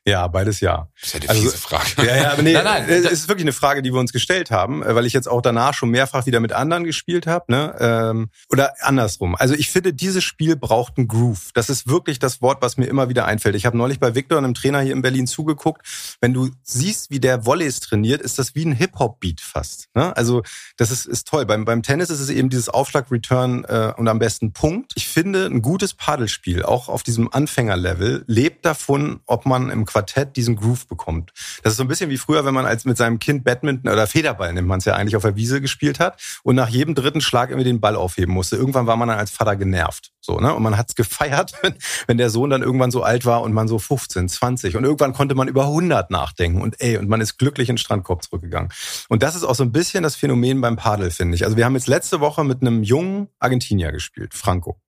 ja, beides ja. Das ist ja eine also, fiese Frage. Ja, ja, aber nee, nein, nein, es ist wirklich eine Frage, die wir uns gestellt haben, äh, weil ich jetzt auch danach schon mehrfach wieder mit anderen gespielt habe, ne? Ähm, oder andersrum. Also ich finde, dieses Spiel braucht einen Groove. Das ist wirklich das Wort, was mir immer wieder einfällt. Ich habe neulich bei Victor, einem Trainer hier in Berlin, zugeguckt. Wenn du siehst, wie der Volleys trainiert, ist das wie ein Hip-Hop-Beat fast. Ne? Also das ist, ist toll. Beim, beim Tennis ist es eben dieses Aufschlag-Return äh, und am besten Punkt. Ich finde, ein gutes Paddelspiel, auch auf diesem Anfängerlevel, lebt davon, ob man im Quartett diesen Groove bekommt. Das ist so ein bisschen wie früher, wenn man als mit seinem Kind Badminton oder Federball nimmt man es ja eigentlich auf der Wiese gespielt hat und nach jedem dritten Schlag irgendwie den Ball aufheben musste. Irgendwann war man dann als Vater genervt. So, ne? Und man hat's gefeiert, wenn, wenn der Sohn dann irgendwann so alt war und man so 15, 20. Und irgendwann konnte man über 100 nachdenken und ey, und man ist glücklich in den Strandkorb zurückgegangen. Und das ist auch so ein bisschen das Phänomen beim Padel, finde ich. Also wir haben jetzt letzte Woche mit einem jungen Argentinier gespielt, Franco.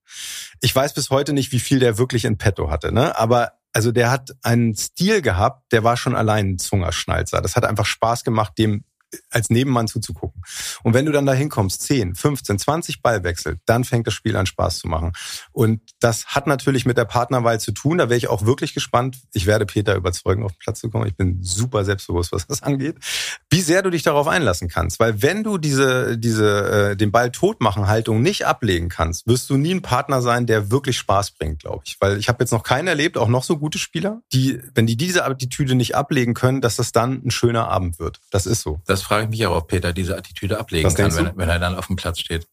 Ich weiß bis heute nicht, wie viel der wirklich in petto hatte, ne? Aber also der hat einen Stil gehabt, der war schon allein ein Zungerschnalzer. Das hat einfach Spaß gemacht, dem als Nebenmann zuzugucken. Und wenn du dann da hinkommst, 10, 15, 20 Ballwechsel, dann fängt das Spiel an Spaß zu machen. Und das hat natürlich mit der Partnerwahl zu tun. Da wäre ich auch wirklich gespannt. Ich werde Peter überzeugen, auf den Platz zu kommen. Ich bin super selbstbewusst, was das angeht. Wie sehr du dich darauf einlassen kannst. Weil wenn du diese, diese äh, den Ball totmachen Haltung nicht ablegen kannst, wirst du nie ein Partner sein, der wirklich Spaß bringt, glaube ich. Weil ich habe jetzt noch keinen erlebt, auch noch so gute Spieler, die, wenn die diese Attitüde nicht ablegen können, dass das dann ein schöner Abend wird. Das ist so. Das frage ich mich auch, ob Peter diese Attitüde ablegen Was kann, wenn, wenn er dann auf dem Platz steht.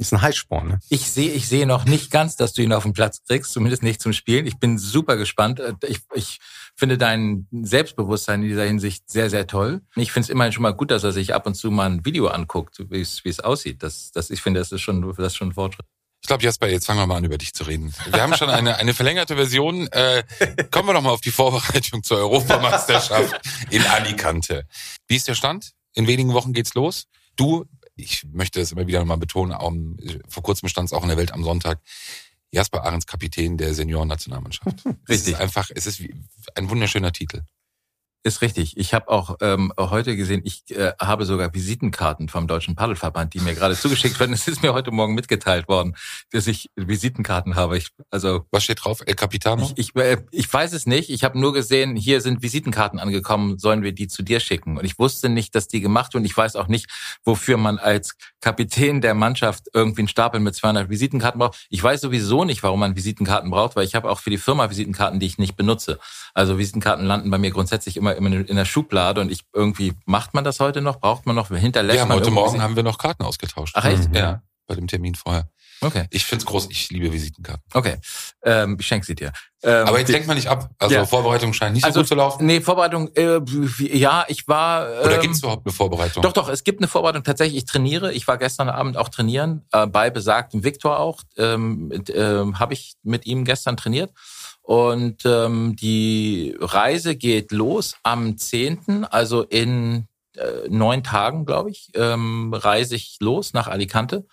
Ist ein Heißsporn, ne? Ich sehe, ich sehe noch nicht ganz, dass du ihn auf den Platz kriegst, zumindest nicht zum Spielen. Ich bin super gespannt. Äh, Ich, ich finde dein Selbstbewusstsein in dieser Hinsicht sehr, sehr toll. Ich finde es immerhin schon mal gut, dass er sich ab und zu mal ein Video anguckt, wie es, wie es aussieht. Das, das, ich finde, das ist schon, das ist schon ein Fortschritt. Ich glaube, Jasper, jetzt fangen wir mal an, über dich zu reden. Wir haben schon eine, eine verlängerte Version. Äh, kommen wir doch mal auf die Vorbereitung zur Europameisterschaft in Alicante. Wie ist der Stand? In wenigen Wochen geht's los. Du, ich möchte es immer wieder nochmal betonen, auch, vor kurzem stand es auch in der Welt am Sonntag. Jasper Ahrens, Kapitän der Seniorennationalmannschaft. Es Richtig. ist einfach, es ist wie, ein wunderschöner Titel. Ist richtig. Ich habe auch ähm, heute gesehen, ich äh, habe sogar Visitenkarten vom Deutschen Paddelverband, die mir gerade zugeschickt werden. Es ist mir heute Morgen mitgeteilt worden, dass ich Visitenkarten habe. Ich, also Was steht drauf? El Capitano? Ich, ich, äh, ich weiß es nicht. Ich habe nur gesehen, hier sind Visitenkarten angekommen, sollen wir die zu dir schicken? Und ich wusste nicht, dass die gemacht wurden. Ich weiß auch nicht, wofür man als Kapitän der Mannschaft irgendwie einen Stapel mit 200 Visitenkarten braucht. Ich weiß sowieso nicht, warum man Visitenkarten braucht, weil ich habe auch für die Firma Visitenkarten, die ich nicht benutze. Also Visitenkarten landen bei mir grundsätzlich immer immer in der Schublade und ich irgendwie macht man das heute noch? Braucht man noch? Hinterlässt haben man heute Morgen haben wir noch Karten ausgetauscht. Ach echt? Ja, bei dem Termin vorher. Okay, Ich find's groß, ich liebe Visitenkarten. okay. Ähm, ich schenke sie dir. Ähm, Aber jetzt lenkt man nicht ab. Also Ja. Vorbereitung scheint nicht so Also, gut zu laufen. Nee, Vorbereitung, äh, ja, ich war. Oder ähm, gibt's überhaupt eine Vorbereitung? Doch, doch, es gibt eine Vorbereitung. Tatsächlich, ich trainiere. Ich war gestern Abend auch trainieren, äh, bei besagtem Viktor auch. Ähm, ähm, Habe ich mit ihm gestern trainiert. Und ähm, die Reise geht los am 10., also in äh, neun Tagen, glaube ich, ähm, reise ich los nach Alicante.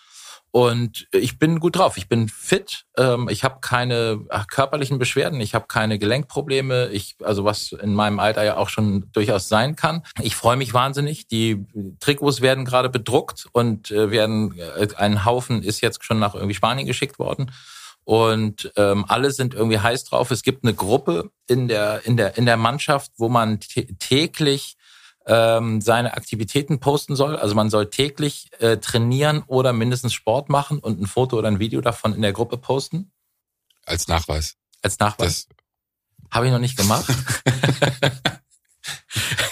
Und ich bin gut drauf. Ich bin fit. Ähm, ich habe keine ach, körperlichen Beschwerden. Ich habe keine Gelenkprobleme. Ich, also was in meinem Alter ja auch schon durchaus sein kann. Ich freue mich wahnsinnig. Die Trikots werden gerade bedruckt und äh, werden äh, ein Haufen ist jetzt schon nach irgendwie Spanien geschickt worden. Und ähm, alle sind irgendwie heiß drauf. Es gibt eine Gruppe in der in der in der Mannschaft, wo man tä- täglich ähm, seine Aktivitäten posten soll. Also man soll täglich äh, trainieren oder mindestens Sport machen und ein Foto oder ein Video davon in der Gruppe posten. Als Nachweis. Als Nachweis. Habe ich noch nicht gemacht.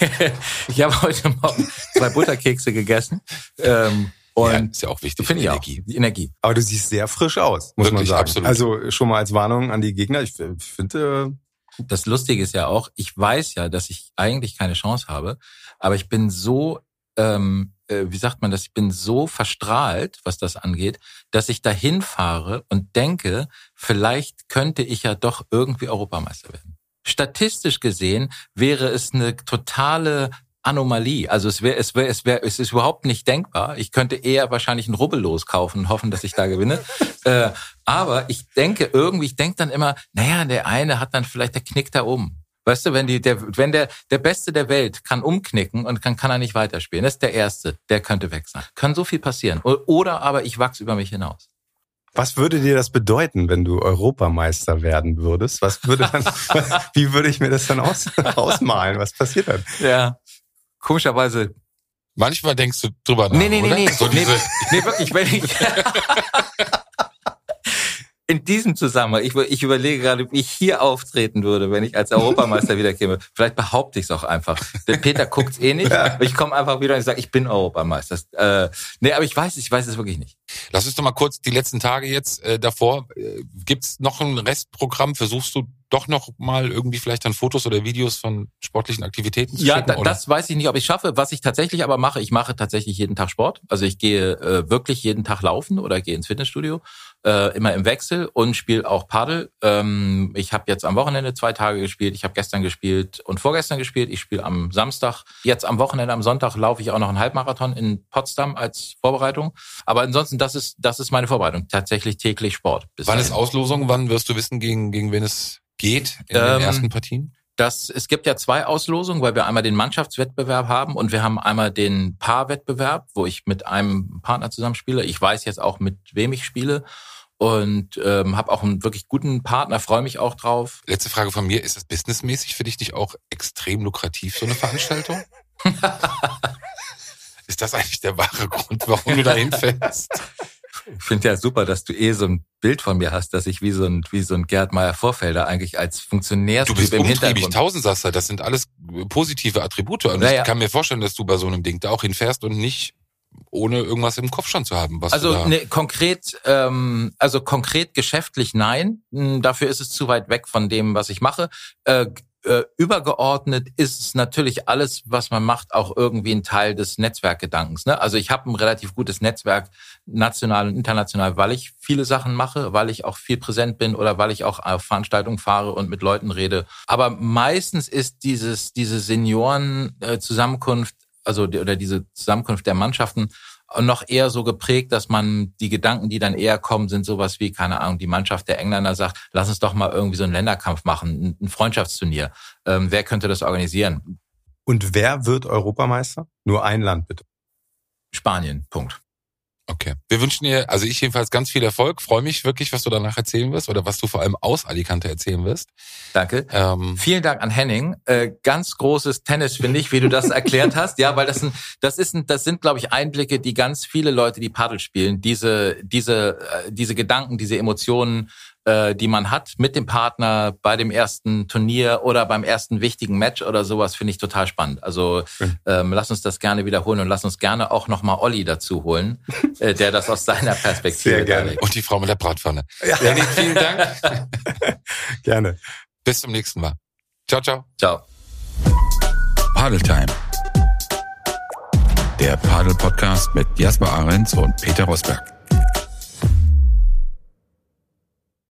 ich habe heute Morgen zwei Butterkekse gegessen. Ähm, ja, und ist ja auch wichtig. finde ich auch. Energie. Die Energie. Aber du siehst sehr frisch aus, muss man Wirklich, sagen. absolut. Also schon mal als Warnung an die Gegner. Ich finde, Das Lustige ist ja auch, ich weiß ja, dass ich eigentlich keine Chance habe, aber ich bin so, ähm, äh, wie sagt man das, ich bin so verstrahlt, was das angeht, dass ich dahin fahre und denke, vielleicht könnte ich ja doch irgendwie Europameister werden. Statistisch gesehen wäre es eine totale Anomalie. Also es wäre, es wäre, es wäre, es ist überhaupt nicht denkbar. Ich könnte eher wahrscheinlich ein Rubbellos kaufen und hoffen, dass ich da gewinne. äh, aber ich denke irgendwie, ich denke dann immer, naja, der eine hat dann vielleicht, der knickt da um. Weißt du, wenn die, der, wenn der, der Beste der Welt kann umknicken und kann, kann er nicht weiterspielen. Das ist der Erste, der könnte weg sein. Kann so viel passieren. Oder aber ich wachse über mich hinaus. was würde dir das bedeuten, wenn du Europameister werden würdest? Was würde dann, wie würde ich mir das dann aus, ausmalen? Was passiert dann? Ja. Komischerweise. Manchmal denkst du drüber nach, Nee, nee, nee, oder? nee. So nee, diese, nee, wirklich, wenn ich, in diesem Zusammenhang, ich, ich überlege gerade, wie ich hier auftreten würde, wenn ich als Europameister wieder käme. Vielleicht behaupte ich es auch einfach. Der Peter guckt's eh nicht. Ja. Ich komme einfach wieder und sage, ich bin Europameister. Äh, nee, aber ich weiß, ich weiß es wirklich nicht. Lass uns doch mal kurz die letzten Tage jetzt äh, davor. Äh, gibt's noch ein Restprogramm? Versuchst du doch noch mal irgendwie vielleicht dann Fotos oder Videos von sportlichen Aktivitäten zu ja, schicken? Ja, das weiß ich nicht, ob ich schaffe. Was ich tatsächlich aber mache, ich mache tatsächlich jeden Tag Sport. Also ich gehe äh, wirklich jeden Tag laufen oder gehe ins Fitnessstudio äh, immer im Wechsel und spiele auch Paddel. Ähm, ich habe jetzt am Wochenende zwei Tage gespielt, ich habe gestern gespielt und vorgestern gespielt. Ich spiele am Samstag. Jetzt am Wochenende, am Sonntag laufe ich auch noch einen Halbmarathon in Potsdam als Vorbereitung. Aber ansonsten, das ist das ist meine Vorbereitung. Tatsächlich täglich Sport. Wann ist Auslosung? Wann wirst du wissen, gegen gegen wen es geht in ähm, den ersten Partien? Das, es gibt ja zwei Auslosungen, weil wir einmal den Mannschaftswettbewerb haben und wir haben einmal den Paarwettbewerb, wo ich mit einem Partner zusammenspiele. Ich weiß jetzt auch, mit wem ich spiele und ähm, habe auch einen wirklich guten Partner, freue mich auch drauf. Letzte Frage von mir, ist das businessmäßig für dich nicht auch extrem lukrativ, so eine Veranstaltung? ist das eigentlich der wahre Grund, warum du da hinfällst? Ich finde ja super, dass du eh so ein Bild von mir hast, dass ich wie so ein, wie so ein Gerd Meyer Vorfelder eigentlich als Funktionärstyp du bist im Hintergrund. Tausendsasser, das sind alles positive Attribute. Und naja. ich kann mir vorstellen, dass du bei so einem Ding da auch hinfährst und nicht ohne irgendwas im Kopf schon zu haben. Was also ne, konkret, ähm, also konkret geschäftlich nein. Hm, dafür ist es zu weit weg von dem, was ich mache. Äh, äh, übergeordnet ist es natürlich alles, was man macht, auch irgendwie ein Teil des Netzwerkgedankens. Ne? Also ich habe ein relativ gutes Netzwerk, national und international, weil ich viele Sachen mache, weil ich auch viel präsent bin oder weil ich auch auf Veranstaltungen fahre und mit Leuten rede. Aber meistens ist dieses diese Senioren-Zusammenkunft also die, oder diese Zusammenkunft der Mannschaften noch eher so geprägt, dass man die Gedanken, die dann eher kommen, sind sowas wie, keine Ahnung, die Mannschaft der Engländer sagt, lass uns doch mal irgendwie so einen Länderkampf machen, ein Freundschaftsturnier. Ähm, wer könnte das organisieren? Und wer wird Europameister? Nur ein Land bitte. Spanien, Punkt. Okay. Wir wünschen dir, also ich jedenfalls ganz viel Erfolg. Freue mich wirklich, was du danach erzählen wirst oder was du vor allem aus Alicante erzählen wirst. Danke. Ähm, Vielen Dank an Henning. Äh, ganz großes Tennis finde ich, wie du das erklärt hast. Ja, weil das sind, das ist, ein, das sind, glaube ich, Einblicke, die ganz viele Leute, die Paddel spielen, diese, diese, äh, diese Gedanken, diese Emotionen äh, die man hat mit dem Partner bei dem ersten Turnier oder beim ersten wichtigen Match oder sowas, finde ich total spannend. Also ähm, lass uns das gerne wiederholen und lass uns gerne auch nochmal Olli dazu holen, äh, der das aus seiner Perspektive Sehr gerne. Und die Frau mit der Bratpfanne. Ja. Lenny, vielen Dank. gerne. Bis zum nächsten Mal. Ciao, ciao. Ciao. Padeltime. Der Padel-Podcast mit Jasper Ahrens und Peter Rosberg.